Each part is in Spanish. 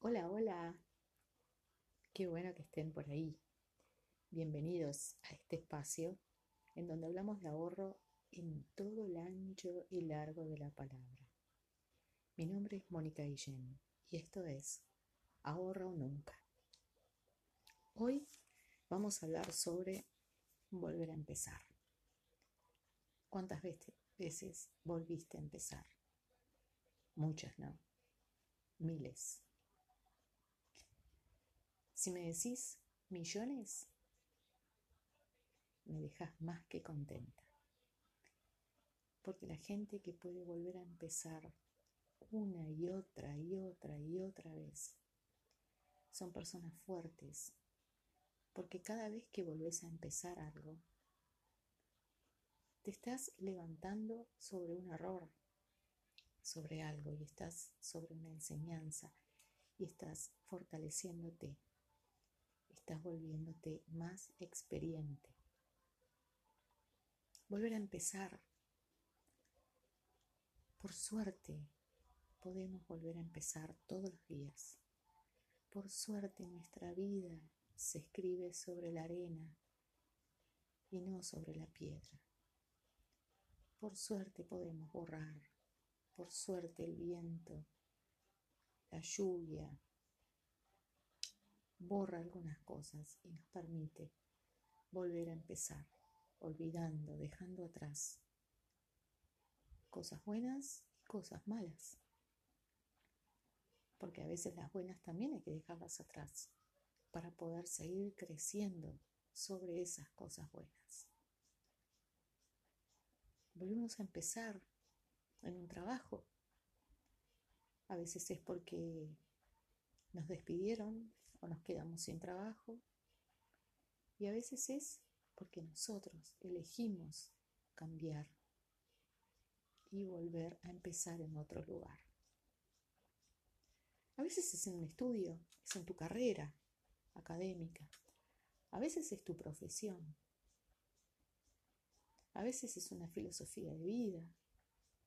Hola, hola. Qué bueno que estén por ahí. Bienvenidos a este espacio en donde hablamos de ahorro en todo el ancho y largo de la palabra. Mi nombre es Mónica Guillén y esto es Ahorra o Nunca. Hoy vamos a hablar sobre volver a empezar. ¿Cuántas veces volviste a empezar? Muchas, ¿no? Miles. Si me decís millones, me dejas más que contenta. Porque la gente que puede volver a empezar una y otra y otra y otra vez son personas fuertes. Porque cada vez que volvés a empezar algo, te estás levantando sobre un error, sobre algo y estás sobre una enseñanza y estás fortaleciéndote estás volviéndote más experiente. Volver a empezar. Por suerte, podemos volver a empezar todos los días. Por suerte, nuestra vida se escribe sobre la arena y no sobre la piedra. Por suerte podemos borrar, por suerte el viento, la lluvia, borra algunas cosas y nos permite volver a empezar, olvidando, dejando atrás cosas buenas y cosas malas. Porque a veces las buenas también hay que dejarlas atrás para poder seguir creciendo sobre esas cosas buenas. Volvemos a empezar en un trabajo. A veces es porque nos despidieron o nos quedamos sin trabajo. Y a veces es porque nosotros elegimos cambiar y volver a empezar en otro lugar. A veces es en un estudio, es en tu carrera académica. A veces es tu profesión. A veces es una filosofía de vida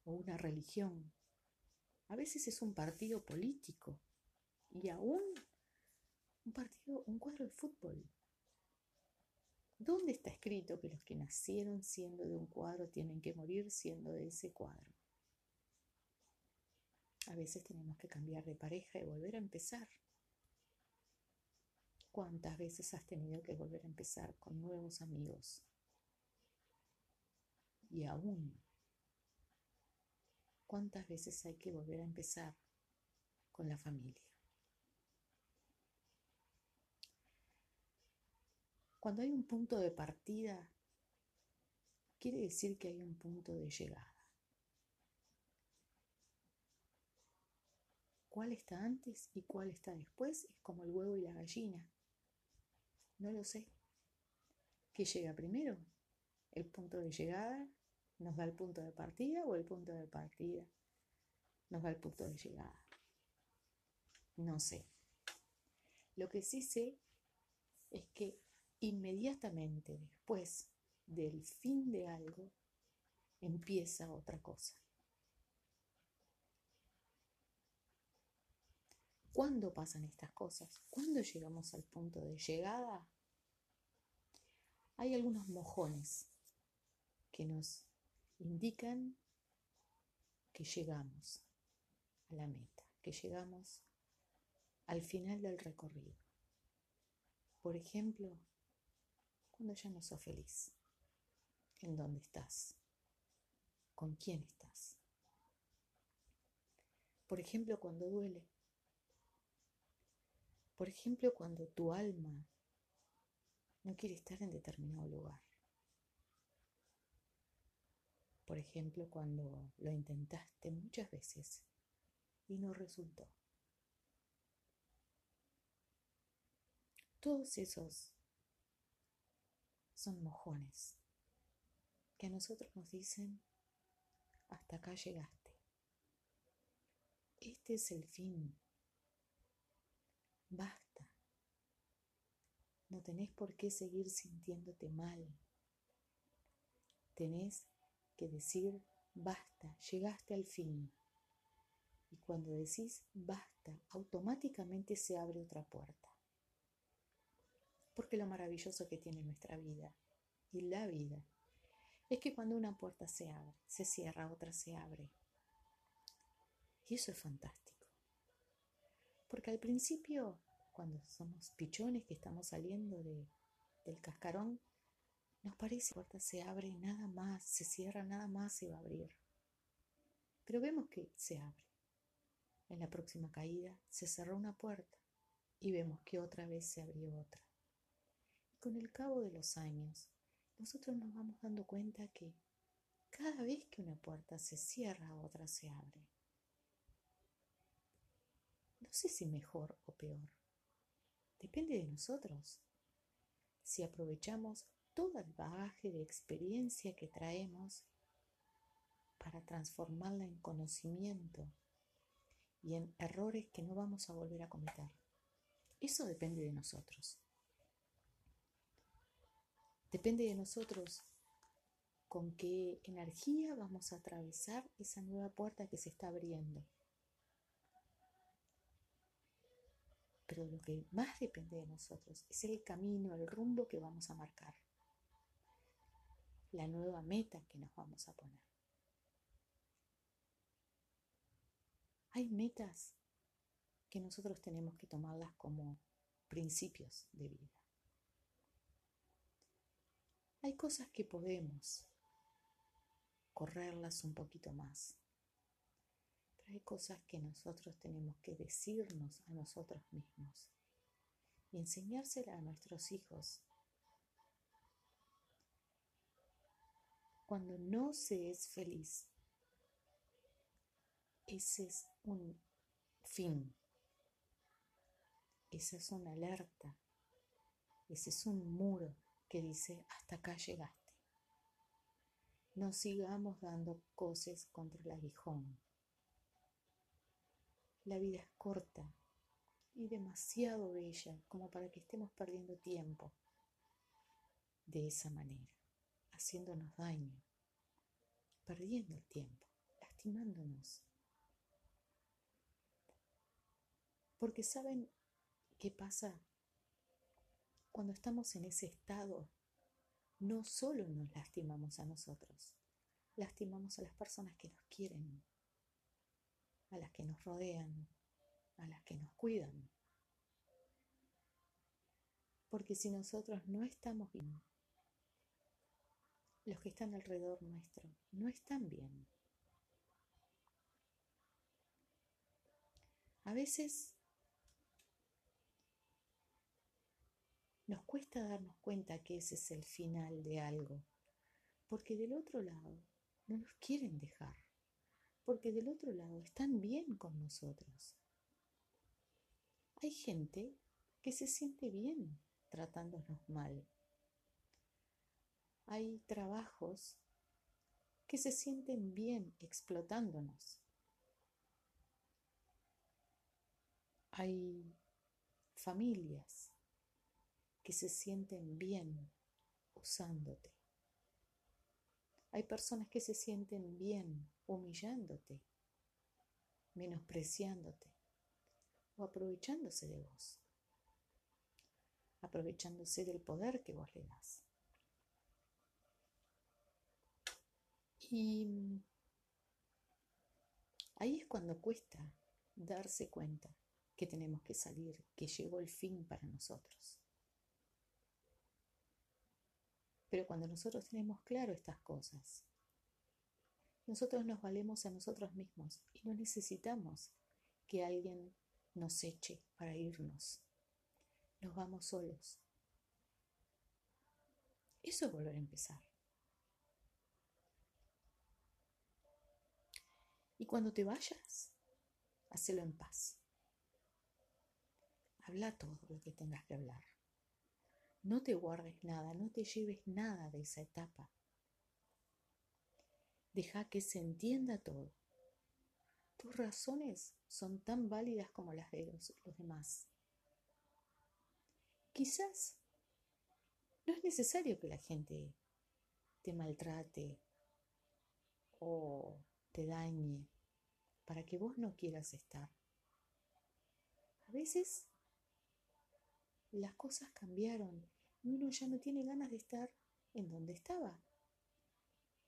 o una religión. A veces es un partido político y aún un partido, un cuadro de fútbol. ¿Dónde está escrito que los que nacieron siendo de un cuadro tienen que morir siendo de ese cuadro? A veces tenemos que cambiar de pareja y volver a empezar. ¿Cuántas veces has tenido que volver a empezar con nuevos amigos? Y aún, ¿cuántas veces hay que volver a empezar con la familia? Cuando hay un punto de partida, quiere decir que hay un punto de llegada. ¿Cuál está antes y cuál está después? Es como el huevo y la gallina. No lo sé. ¿Qué llega primero? ¿El punto de llegada nos da el punto de partida o el punto de partida nos da el punto de llegada? No sé. Lo que sí sé es que inmediatamente después del fin de algo, empieza otra cosa. ¿Cuándo pasan estas cosas? ¿Cuándo llegamos al punto de llegada? Hay algunos mojones que nos indican que llegamos a la meta, que llegamos al final del recorrido. Por ejemplo, cuando ya no sos feliz? ¿En dónde estás? ¿Con quién estás? Por ejemplo, cuando duele. Por ejemplo, cuando tu alma no quiere estar en determinado lugar. Por ejemplo, cuando lo intentaste muchas veces y no resultó. Todos esos son mojones que a nosotros nos dicen, hasta acá llegaste. Este es el fin. Basta. No tenés por qué seguir sintiéndote mal. Tenés que decir, basta, llegaste al fin. Y cuando decís basta, automáticamente se abre otra puerta. Porque lo maravilloso que tiene nuestra vida y la vida es que cuando una puerta se abre, se cierra, otra se abre. Y eso es fantástico. Porque al principio, cuando somos pichones que estamos saliendo de, del cascarón, nos parece que la puerta se abre nada más, se cierra nada más, se va a abrir. Pero vemos que se abre. En la próxima caída se cerró una puerta y vemos que otra vez se abrió otra. Con el cabo de los años, nosotros nos vamos dando cuenta que cada vez que una puerta se cierra, otra se abre. No sé si mejor o peor. Depende de nosotros. Si aprovechamos todo el bagaje de experiencia que traemos para transformarla en conocimiento y en errores que no vamos a volver a cometer. Eso depende de nosotros. Depende de nosotros con qué energía vamos a atravesar esa nueva puerta que se está abriendo. Pero lo que más depende de nosotros es el camino, el rumbo que vamos a marcar, la nueva meta que nos vamos a poner. Hay metas que nosotros tenemos que tomarlas como principios de vida. Hay cosas que podemos correrlas un poquito más, hay cosas que nosotros tenemos que decirnos a nosotros mismos y enseñárselas a nuestros hijos. Cuando no se es feliz, ese es un fin, esa es una alerta, ese es un muro que dice, hasta acá llegaste. No sigamos dando cosas contra el aguijón. La vida es corta y demasiado bella como para que estemos perdiendo tiempo de esa manera, haciéndonos daño, perdiendo el tiempo, lastimándonos. Porque saben qué pasa cuando estamos en ese estado, no solo nos lastimamos a nosotros, lastimamos a las personas que nos quieren, a las que nos rodean, a las que nos cuidan. Porque si nosotros no estamos bien, los que están alrededor nuestro no están bien. A veces Nos cuesta darnos cuenta que ese es el final de algo, porque del otro lado no nos quieren dejar, porque del otro lado están bien con nosotros. Hay gente que se siente bien tratándonos mal. Hay trabajos que se sienten bien explotándonos. Hay familias que se sienten bien usándote. Hay personas que se sienten bien humillándote, menospreciándote o aprovechándose de vos, aprovechándose del poder que vos le das. Y ahí es cuando cuesta darse cuenta que tenemos que salir, que llegó el fin para nosotros. Pero cuando nosotros tenemos claro estas cosas, nosotros nos valemos a nosotros mismos y no necesitamos que alguien nos eche para irnos. Nos vamos solos. Eso es volver a empezar. Y cuando te vayas, hacelo en paz. Habla todo lo que tengas que hablar. No te guardes nada, no te lleves nada de esa etapa. Deja que se entienda todo. Tus razones son tan válidas como las de los, demás. Quizás no es necesario que la gente te maltrate o te dañe para que vos no quieras estar. A veces las cosas cambiaron y uno ya no tiene ganas de estar en donde estaba.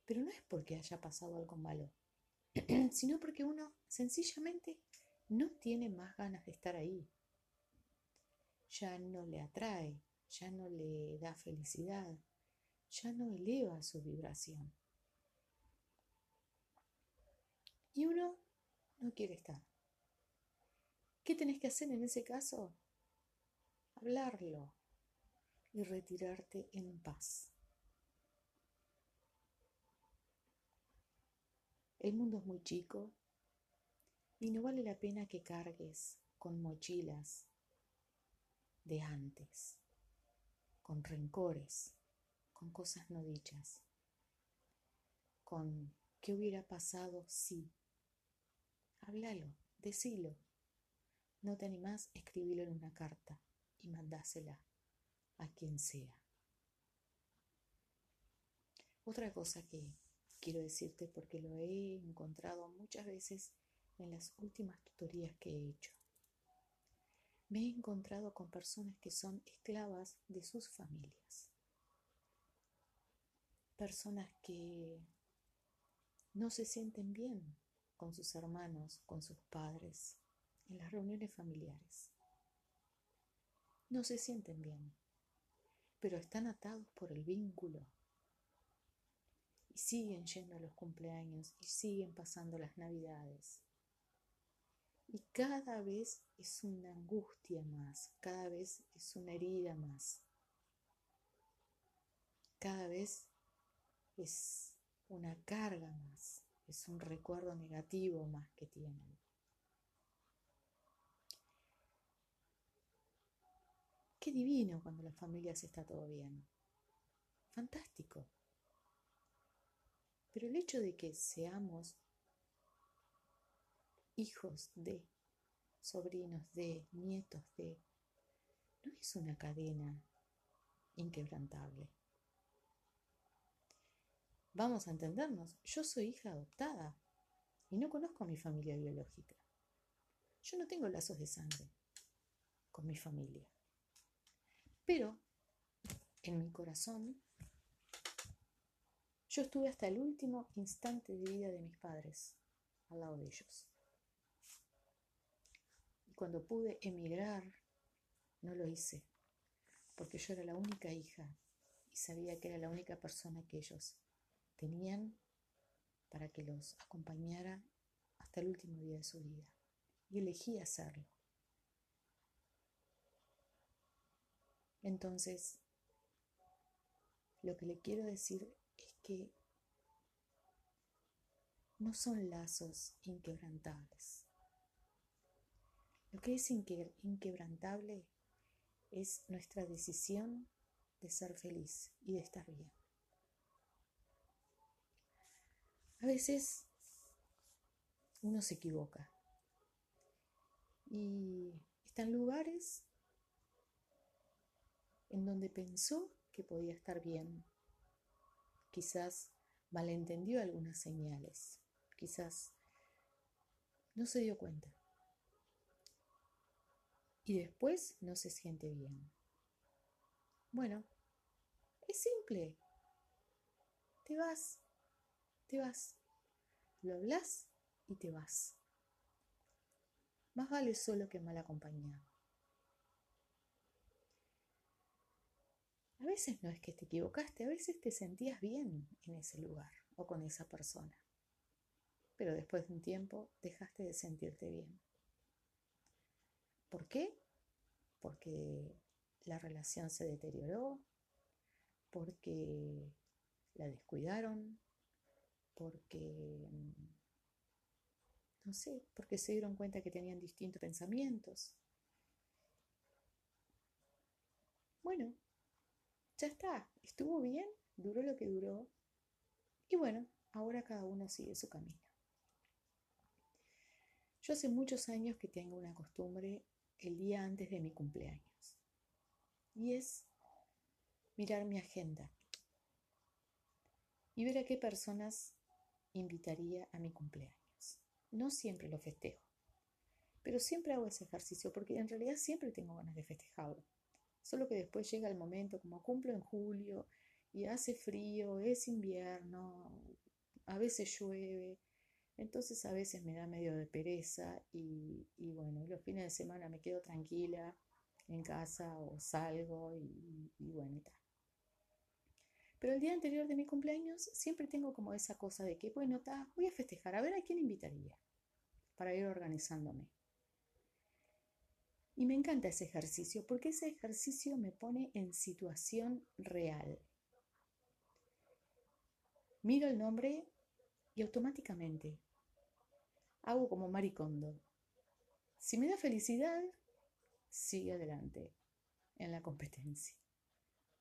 Pero no es porque haya pasado algo malo, sino porque uno sencillamente no tiene más ganas de estar ahí. Ya no le atrae, ya no le da felicidad, ya no eleva su vibración. Y uno no quiere estar. ¿Qué tenés que hacer en ese caso? Hablarlo y retirarte en paz. El mundo es muy chico y no vale la pena que cargues con mochilas de antes, con rencores, con cosas no dichas, con qué hubiera pasado si. Háblalo, decilo. No te animás, escribilo en una carta y mandásela a quien sea. Otra cosa que quiero decirte porque lo he encontrado muchas veces en las últimas tutorías que he hecho. Me he encontrado con personas que son esclavas de sus familias. Personas que no se sienten bien con sus hermanos, con sus padres, en las reuniones familiares. No se sienten bien, pero están atados por el vínculo y siguen yendo a los cumpleaños y siguen pasando las navidades. Y cada vez es una angustia más, cada vez es una herida más, cada vez es una carga más, es un recuerdo negativo más que tienen. Qué divino cuando las familias está todo bien. Fantástico. Pero el hecho de que seamos hijos de, sobrinos de, nietos de, no es una cadena inquebrantable. Vamos a entendernos, yo soy hija adoptada y no conozco a mi familia biológica. Yo no tengo lazos de sangre con mi familia. Pero en mi corazón yo estuve hasta el último instante de vida de mis padres al lado de ellos. Y cuando pude emigrar, no lo hice, porque yo era la única hija y sabía que era la única persona que ellos tenían para que los acompañara hasta el último día de su vida. Y elegí hacerlo. Entonces, lo que le quiero decir que no son lazos inquebrantables. Lo que es inquebrantable es nuestra decisión de ser feliz y de estar bien. A veces uno se equivoca y está en lugares en donde pensó que podía estar bien quizás malentendió algunas señales, quizás no se dio cuenta. Y después no se siente bien. Bueno, es simple. Te vas, te vas. Lo hablas y te vas. Más vale solo que mal acompañado. A veces no es que te equivocaste, a veces te sentías bien en ese lugar o con esa persona. Pero después de un tiempo dejaste de sentirte bien. ¿Por qué? Porque la relación se deterioró, porque la descuidaron, porque, no sé, porque se dieron cuenta que tenían distintos pensamientos. Bueno, ya está, estuvo bien, duró lo que duró. Y bueno, ahora cada uno sigue su camino. Yo hace muchos años que tengo una costumbre el día antes de mi cumpleaños. Y es mirar mi agenda y ver a qué personas invitaría a mi cumpleaños. No siempre lo festejo, pero siempre hago ese ejercicio porque en realidad siempre tengo ganas de festejarlo. Solo que después llega el momento, como cumplo en julio y hace frío, es invierno, a veces llueve, entonces a veces me da medio de pereza y, bueno, los fines de semana me quedo tranquila en casa o salgo y, bueno y tal. Pero el día anterior de mi cumpleaños siempre tengo como esa cosa de que, bueno, ta, voy a festejar, a ver a quién invitaría para ir organizándome. Y me encanta ese ejercicio porque ese ejercicio me pone en situación real. Miro el nombre y automáticamente hago como maricondo. Si me da felicidad, sigue adelante en la competencia.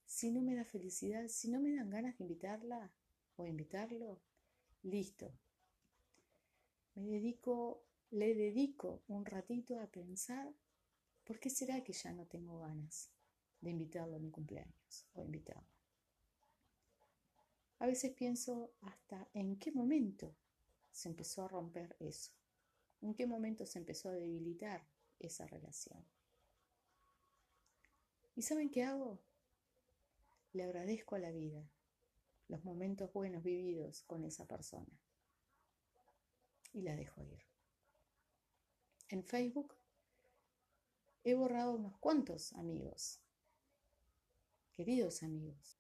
Si no me da felicidad, si no me dan ganas de invitarla o invitarlo, listo. Me dedico, le dedico un ratito a pensar por qué será que ya no tengo ganas de invitarlo a mi cumpleaños o invitarlo. A veces pienso hasta en qué momento se empezó a romper eso, en qué momento se empezó a debilitar esa relación. ¿Y saben qué hago? Le agradezco a la vida los momentos buenos vividos con esa persona y la dejo ir. En Facebook he borrado unos cuantos amigos, queridos amigos,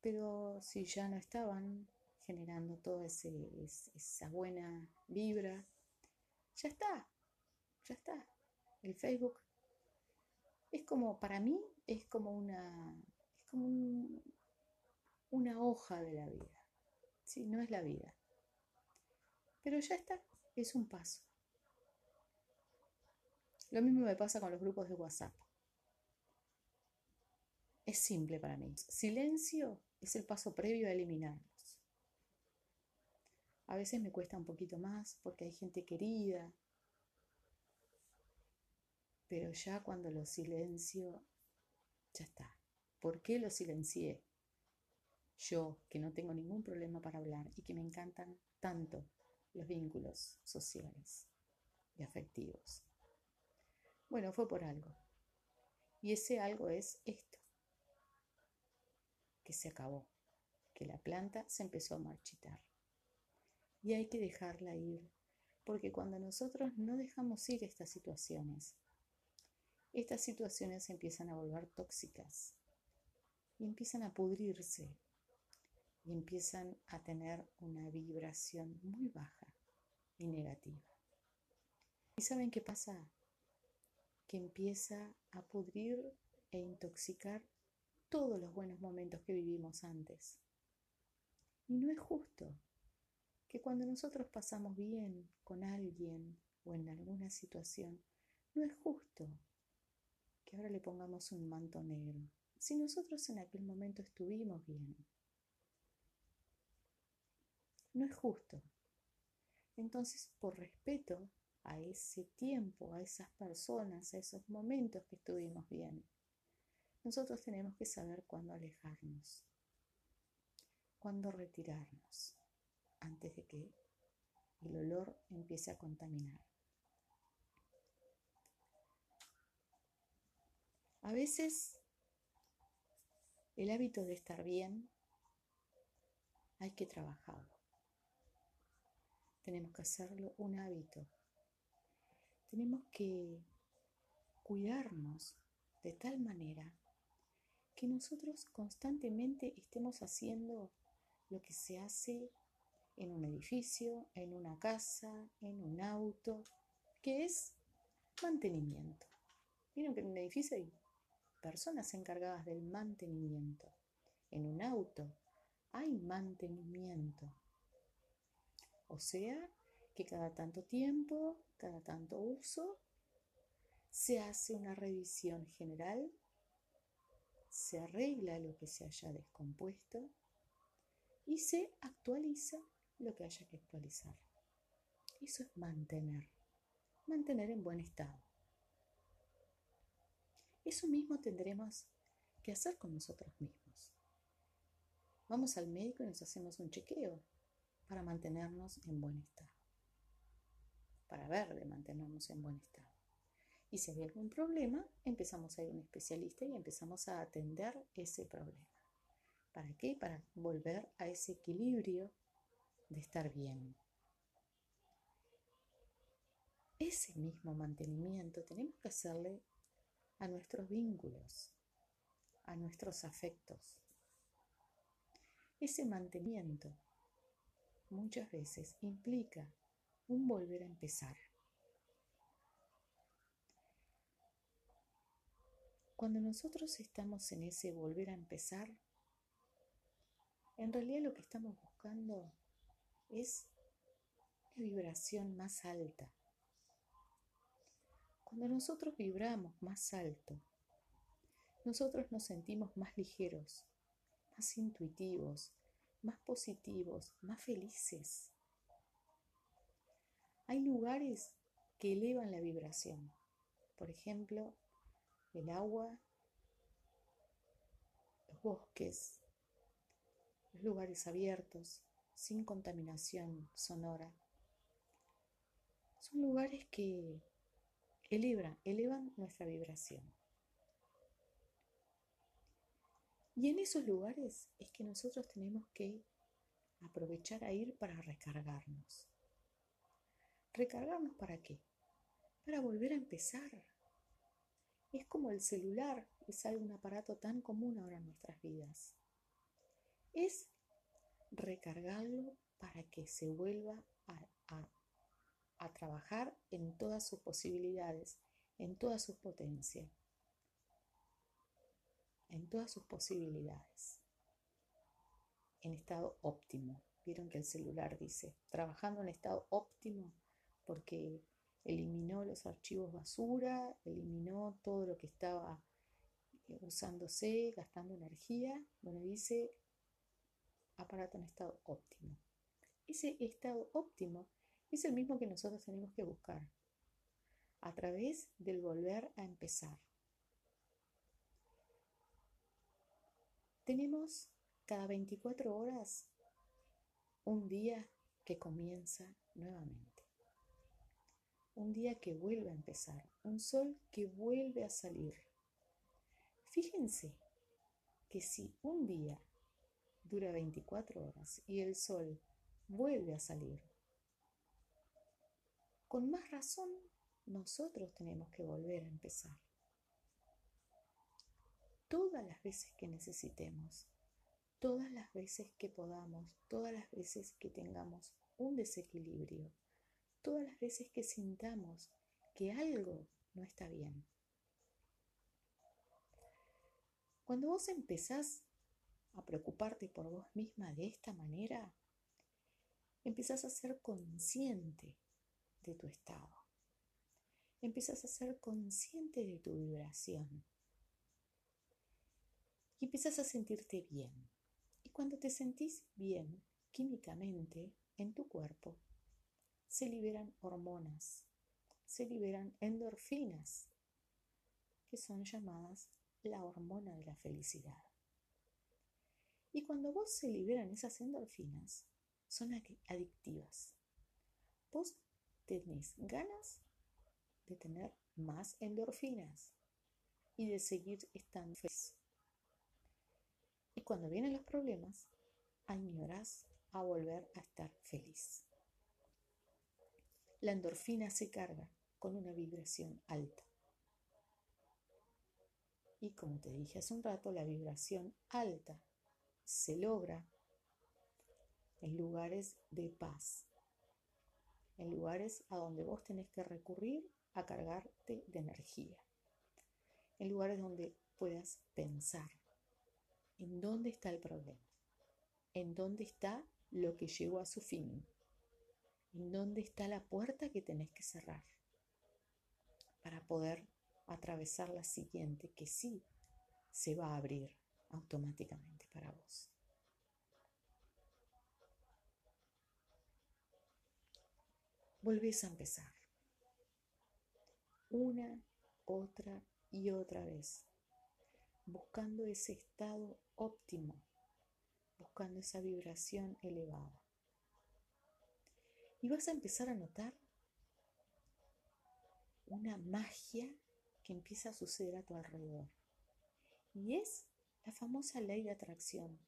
pero si ya no estaban generando toda esa buena vibra, ya está, ya está. El Facebook es como, para mí, es como una, es como una hoja de la vida. Sí, no es la vida. Pero ya está, es un paso. Lo mismo me pasa con los grupos de WhatsApp. Es simple para mí. Silencio es el paso previo a eliminarlos. A veces me cuesta un poquito más porque hay gente querida, pero ya cuando lo silencio, ya está. ¿Por qué lo silencié? Yo, que no tengo ningún problema para hablar y que me encantan tanto los vínculos sociales y afectivos. Bueno, fue por algo. Y ese algo es esto que se acabó, que la planta se empezó a marchitar. Y hay que dejarla ir, porque cuando nosotros no dejamos ir estas situaciones, estas situaciones empiezan a volver tóxicas y empiezan a pudrirse y empiezan a tener una vibración muy baja y negativa. ¿Y saben qué pasa? Que empieza a pudrir e intoxicar todos los buenos momentos que vivimos antes. Y no es justo que cuando nosotros pasamos bien con alguien o en alguna situación, no es justo que ahora le pongamos un manto negro, si nosotros en aquel momento estuvimos bien. No es justo. Entonces, por respeto a ese tiempo, a esas personas, a esos momentos que estuvimos bien, nosotros tenemos que saber cuándo alejarnos, cuándo retirarnos, antes de que el olor empiece a contaminar. A veces el hábito de estar bien hay que trabajarlo. Tenemos que hacerlo un hábito. Tenemos que cuidarnos de tal manera que nosotros constantemente estemos haciendo lo que se hace en un edificio, en una casa, en un auto, que es mantenimiento. Vieron que en un edificio hay personas encargadas del mantenimiento. En un auto hay mantenimiento. O sea, que cada tanto tiempo, cada tanto uso, se hace una revisión general se arregla lo que se haya descompuesto y se actualiza lo que haya que actualizar. Eso es mantener, mantener en buen estado. Eso mismo tendremos que hacer con nosotros mismos. Vamos al médico y nos hacemos un chequeo para mantenernos en buen estado. Para ver de mantenernos en buen estado. Y si hay algún problema, empezamos a ir a un especialista y empezamos a atender ese problema. ¿Para qué? Para volver a ese equilibrio de estar bien. Ese mismo mantenimiento tenemos que hacerle a nuestros vínculos, a nuestros afectos. Ese mantenimiento muchas veces implica un volver a empezar. Cuando nosotros estamos en ese volver a empezar, en realidad lo que estamos buscando es una vibración más alta. Cuando nosotros vibramos más alto, nosotros nos sentimos más ligeros, más intuitivos, más positivos, más felices. Hay lugares que elevan la vibración. Por ejemplo, el agua, los bosques, los lugares abiertos, sin contaminación sonora. Son lugares que elevan, elevan nuestra vibración. Y en esos lugares es que nosotros tenemos que aprovechar a ir para recargarnos. ¿Recargarnos para qué? Para volver a empezar. Es como el celular, es algo, un aparato tan común ahora en nuestras vidas. Es recargarlo para que se vuelva a, trabajar en todas sus posibilidades, en todas sus potencias en todas sus posibilidades, en estado óptimo. Vieron que el celular dice, trabajando en estado óptimo porque eliminó los archivos basura, eliminó todo lo que estaba eh, usándose, gastando energía. Bueno, dice aparato en estado óptimo. Ese estado óptimo es el mismo que nosotros tenemos que buscar a través del volver a empezar. Tenemos cada 24 horas un día que comienza nuevamente. Un día que vuelve a empezar. Un sol que vuelve a salir. Fíjense que si un día dura 24 horas y el sol vuelve a salir, con más razón nosotros tenemos que volver a empezar todas las veces que necesitemos, todas las veces que podamos, todas las veces que tengamos un desequilibrio, todas las veces que sintamos que algo no está bien. Cuando vos empezás a preocuparte por vos misma de esta manera, empezás a ser consciente de tu estado. Empezás a ser consciente de tu vibración y empiezas a sentirte bien. Y cuando te sentís bien químicamente en tu cuerpo, se liberan hormonas, se liberan endorfinas, que son llamadas la hormona de la felicidad. Y cuando vos se liberan esas endorfinas, son adictivas. Vos tenés ganas de tener más endorfinas y de seguir estando feliz. Y cuando vienen los problemas, añoras a volver a estar feliz. La endorfina se carga con una vibración alta. Y como te dije hace un rato, la vibración alta se logra en lugares de paz, en lugares a donde vos tenés que recurrir a cargarte de energía, en lugares donde puedas pensar, en dónde está el problema, en dónde está lo que llegó a su fin, en dónde está la puerta que tenés que cerrar para poder atravesar la siguiente que sí se va a abrir automáticamente para vos. Volvés a empezar. Una, otra y otra vez buscando ese estado óptimo, buscando esa vibración elevada. Y vas a empezar a notar una magia que empieza a suceder a tu alrededor. Y es la famosa ley de atracción,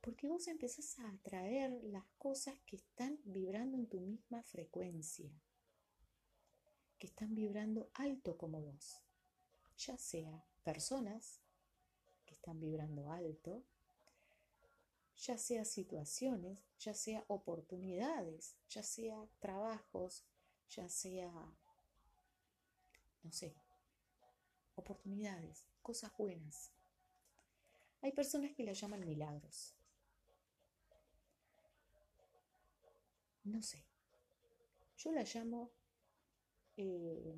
porque vos empezás a atraer las cosas que están vibrando en tu misma frecuencia, que están vibrando alto como vos, ya sea personas que están vibrando alto, ya sea situaciones, ya sea oportunidades, ya sea trabajos, ya sea, no sé, oportunidades, cosas buenas. Hay personas que la llaman milagros. No sé. Yo la llamo eh,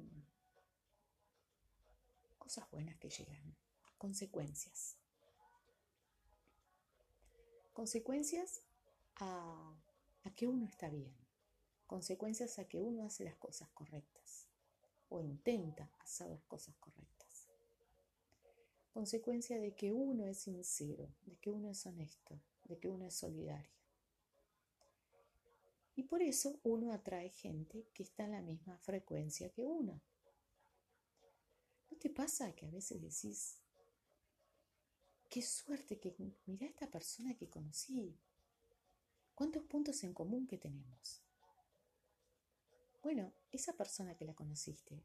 cosas buenas que llegan, consecuencias. Consecuencias a, que uno está bien, consecuencias a que uno hace las cosas correctas o intenta hacer las cosas correctas. Consecuencia de que uno es sincero, de que uno es honesto, de que uno es solidario. Y por eso uno atrae gente que está en la misma frecuencia que uno. ¿No te pasa que a veces decís, qué suerte que mira a esta persona que conocí? ¿Cuántos puntos en común que tenemos? Bueno, esa persona que la conociste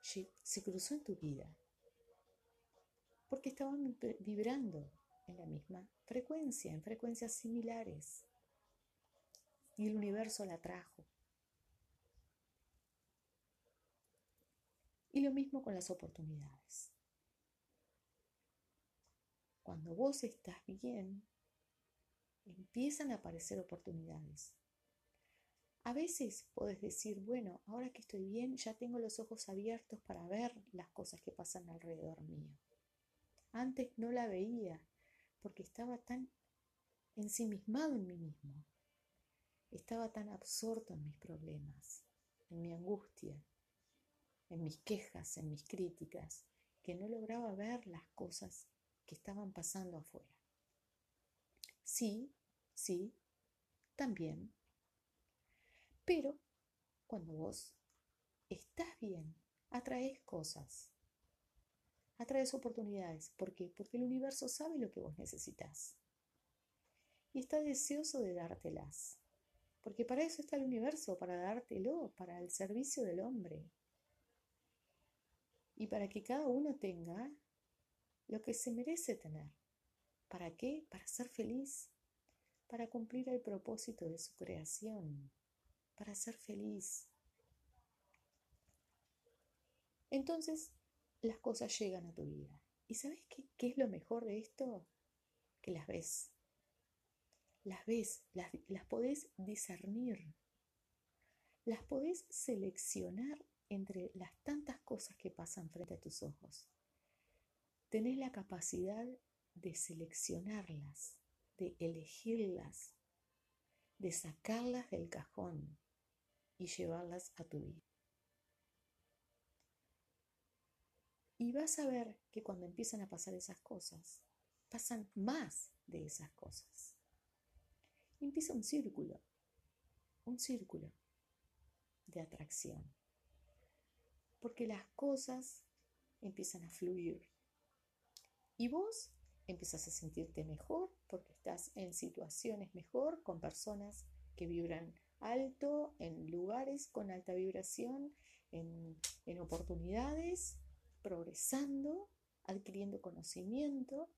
se cruzó en tu vida porque estaban vibrando en la misma frecuencia, en frecuencias similares y el universo la trajo. Y lo mismo con las oportunidades. Cuando vos estás bien, empiezan a aparecer oportunidades. A veces podés decir, bueno, ahora que estoy bien, ya tengo los ojos abiertos para ver las cosas que pasan alrededor mío. Antes no la veía porque estaba tan ensimismado en mí mismo. Estaba tan absorto en mis problemas, en mi angustia, en mis quejas, en mis críticas, que no lograba ver las cosas que estaban pasando afuera. Sí, sí, también. Pero cuando vos estás bien, atraes cosas, atraes oportunidades. ¿Por qué? Porque el universo sabe lo que vos necesitas y está deseoso de dártelas. Porque para eso está el universo, para dártelo, para el servicio del hombre. Y para que cada uno tenga lo que se merece tener. ¿Para qué? Para ser feliz, para cumplir el propósito de su creación, para ser feliz. Entonces, las cosas llegan a tu vida. ¿Y sabes qué, qué es lo mejor de esto? Que las ves las ves, las, las podés discernir, las podés seleccionar entre las tantas cosas que pasan frente a tus ojos. Tenés la capacidad de seleccionarlas, de elegirlas, de sacarlas del cajón y llevarlas a tu vida. Y vas a ver que cuando empiezan a pasar esas cosas, pasan más de esas cosas empieza un círculo, un círculo de atracción. Porque las cosas empiezan a fluir. Y vos empiezas a sentirte mejor porque estás en situaciones mejor con personas que vibran alto, en lugares con alta vibración, en, en oportunidades, progresando, adquiriendo conocimiento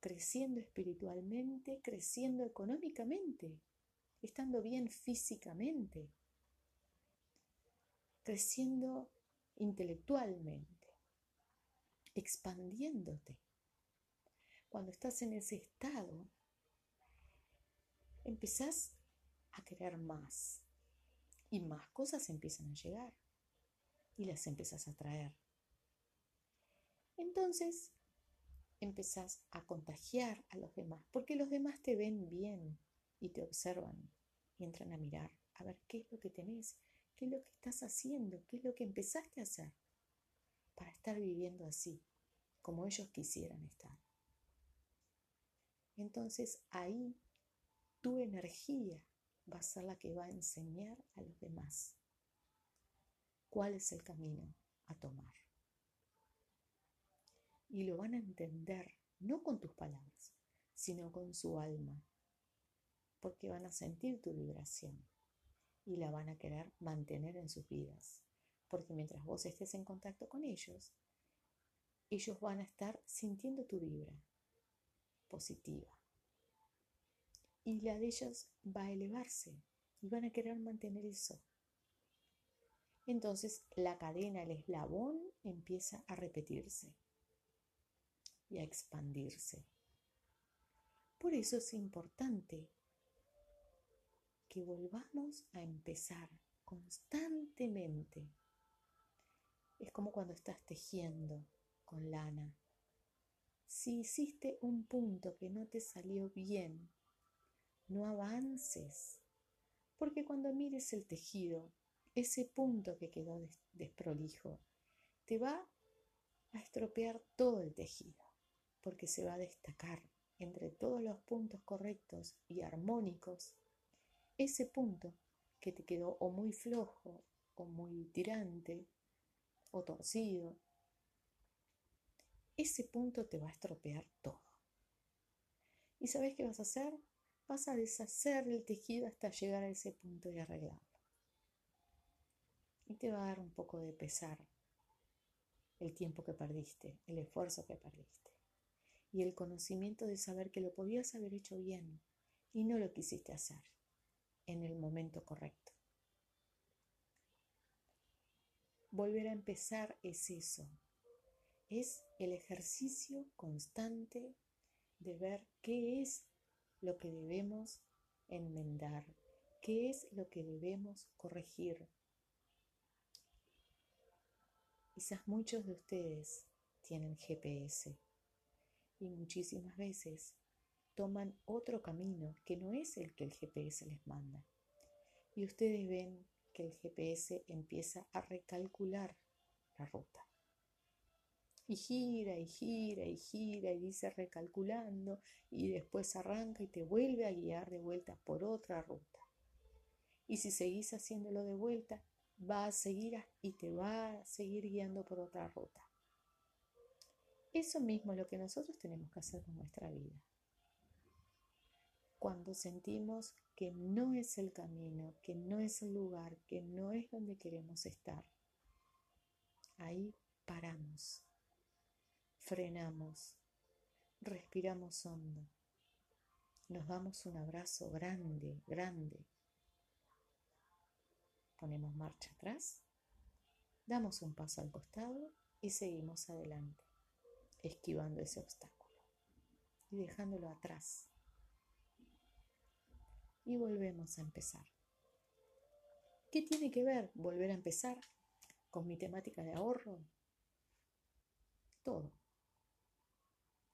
creciendo espiritualmente, creciendo económicamente, estando bien físicamente, creciendo intelectualmente, expandiéndote. Cuando estás en ese estado, empezás a querer más y más cosas empiezan a llegar y las empezás a traer. Entonces, empezás a contagiar a los demás, porque los demás te ven bien y te observan y entran a mirar, a ver qué es lo que tenés, qué es lo que estás haciendo, qué es lo que empezaste a hacer para estar viviendo así, como ellos quisieran estar. Entonces ahí tu energía va a ser la que va a enseñar a los demás. cuál es el camino a tomar. Y lo van a entender no con tus palabras, sino con su alma, porque van a sentir tu vibración y la van a querer mantener en sus vidas, porque mientras vos estés en contacto con ellos, ellos van a estar sintiendo tu vibra positiva. Y la de ellos va a elevarse y van a querer mantener eso. Entonces la cadena, el eslabón empieza a repetirse y a expandirse. Por eso es importante que volvamos a empezar constantemente. Es como cuando estás tejiendo con lana. Si hiciste un punto que no te salió bien, no avances, porque cuando mires el tejido, ese punto que quedó desprolijo, te va a estropear todo el tejido, porque se va a destacar entre todos los puntos correctos y armónicos ese punto que te quedó o muy flojo o muy tirante o torcido, ese punto te va a estropear todo. ¿Y sabes qué vas a hacer? Vas a deshacer el tejido hasta llegar a ese punto y arreglarlo. Y te va a dar un poco de pesar el tiempo que perdiste, el esfuerzo que perdiste y el conocimiento de saber que lo podías haber hecho bien y no lo quisiste hacer en el momento correcto. Volver a empezar es eso, es el ejercicio constante de ver qué es lo que debemos enmendar, qué es lo que debemos corregir. Quizás muchos de ustedes tienen GPS y muchísimas veces toman otro camino que no es el que el GPS les manda. Y ustedes ven que el GPS empieza a recalcular la ruta. Y gira y gira y gira y dice recalculando y después arranca y te vuelve a guiar de vuelta por otra ruta. Y si seguís haciéndolo de vuelta, va a seguir y te va a seguir guiando por otra ruta. Eso mismo es lo que nosotros tenemos que hacer con nuestra vida cuando sentimos que no es el camino, que no es el lugar, que no es donde queremos estar. Ahí paramos, frenamos, respiramos hondo, nos damos un abrazo grande, grande. Ponemos marcha atrás, damos un paso al costado y seguimos adelante, esquivando ese obstáculo y dejándolo atrás y volvemos a empezar. ¿Qué tiene que ver volver a empezar con mi temática de ahorro? Todo.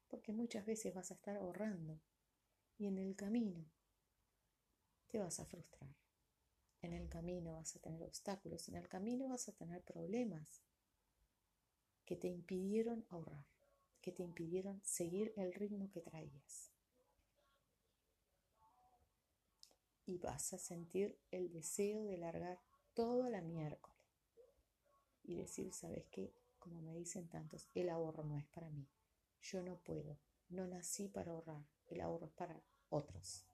Porque muchas veces vas a estar ahorrando y en el camino te vas a frustrar. En el camino vas a tener obstáculos, en el camino vas a tener problemas que te impidieron ahorrar, que te impidieron seguir el ritmo que traías. y vas a sentir el deseo de largar toda la miércoles y decir, ¿sabes qué? Como me dicen tantos, el ahorro no es para mí. Yo no puedo, no nací para ahorrar, el ahorro es para otros.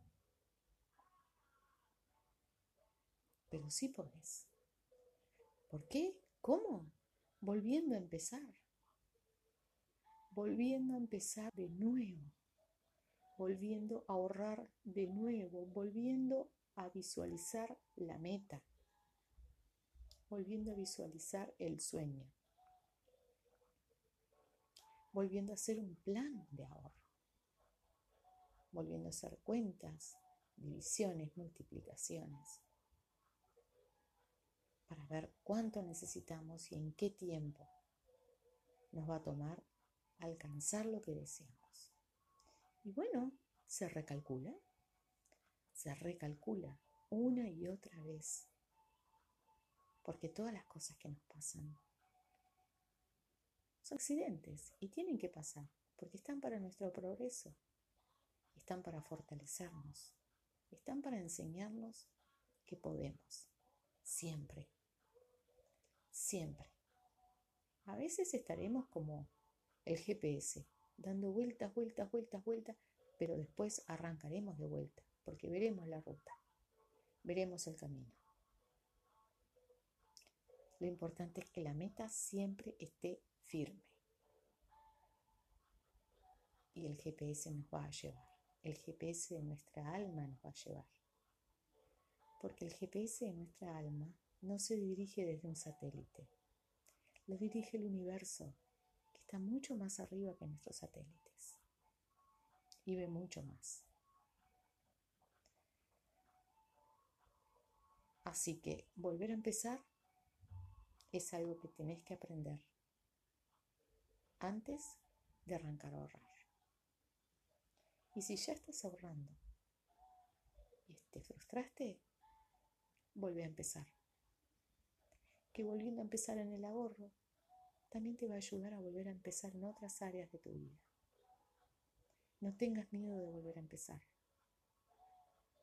Pero sí podés. ¿Por qué? ¿Cómo? Volviendo a empezar. Volviendo a empezar de nuevo volviendo a ahorrar de nuevo, volviendo a visualizar la meta, volviendo a visualizar el sueño, volviendo a hacer un plan de ahorro, volviendo a hacer cuentas, divisiones, multiplicaciones, para ver cuánto necesitamos y en qué tiempo nos va a tomar alcanzar lo que deseamos. Y bueno, se recalcula, se recalcula una y otra vez. Porque todas las cosas que nos pasan accidentes y tienen que pasar, porque están para nuestro progreso, están para fortalecernos, están para enseñarnos que podemos, siempre, siempre. A veces estaremos como el GPS, dando vueltas, vueltas, vueltas, vueltas, pero después arrancaremos de vuelta, porque veremos la ruta, veremos el camino. Lo importante es que la meta siempre esté firme. Y el GPS nos va a llevar. El GPS de nuestra alma nos va a llevar. Porque el GPS de nuestra alma no se dirige desde un satélite. Lo dirige el universo, que está mucho más arriba que nuestros satélites. Y ve mucho más. Así que volver a empezar es algo que tenés que aprender antes de arrancar a ahorrar. Y si ya estás ahorrando y te frustraste, vuelve a empezar. Que volviendo a empezar en el ahorro, también te va a ayudar a volver a empezar en otras áreas de tu vida. No tengas miedo de volver a empezar.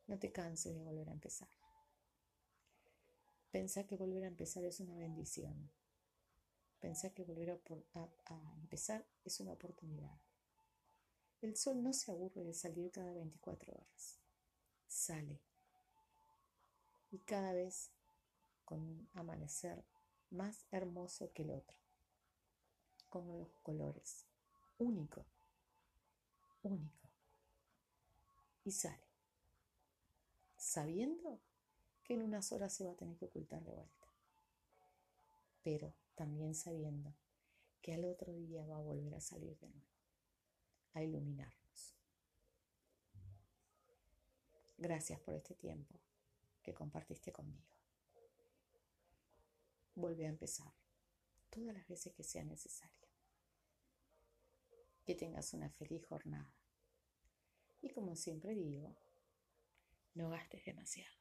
No te canses de volver a empezar. Pensá que volver a empezar es una bendición. Pensá que volver a, a, empezar es una oportunidad. El sol no se aburre de salir cada 24 horas. Sale. Y cada vez con un amanecer más hermoso que el otro. Con nuevos colores. Único. Único. Y sale. Sabiendo en unas horas se va a tener que ocultar de vuelta. Pero también sabiendo que al otro día va a volver a salir de nuevo, a iluminarnos. Gracias por este tiempo que compartiste conmigo. Vuelve a empezar todas las veces que sea necesario. Que tengas una feliz jornada. Y como siempre digo, no gastes demasiado.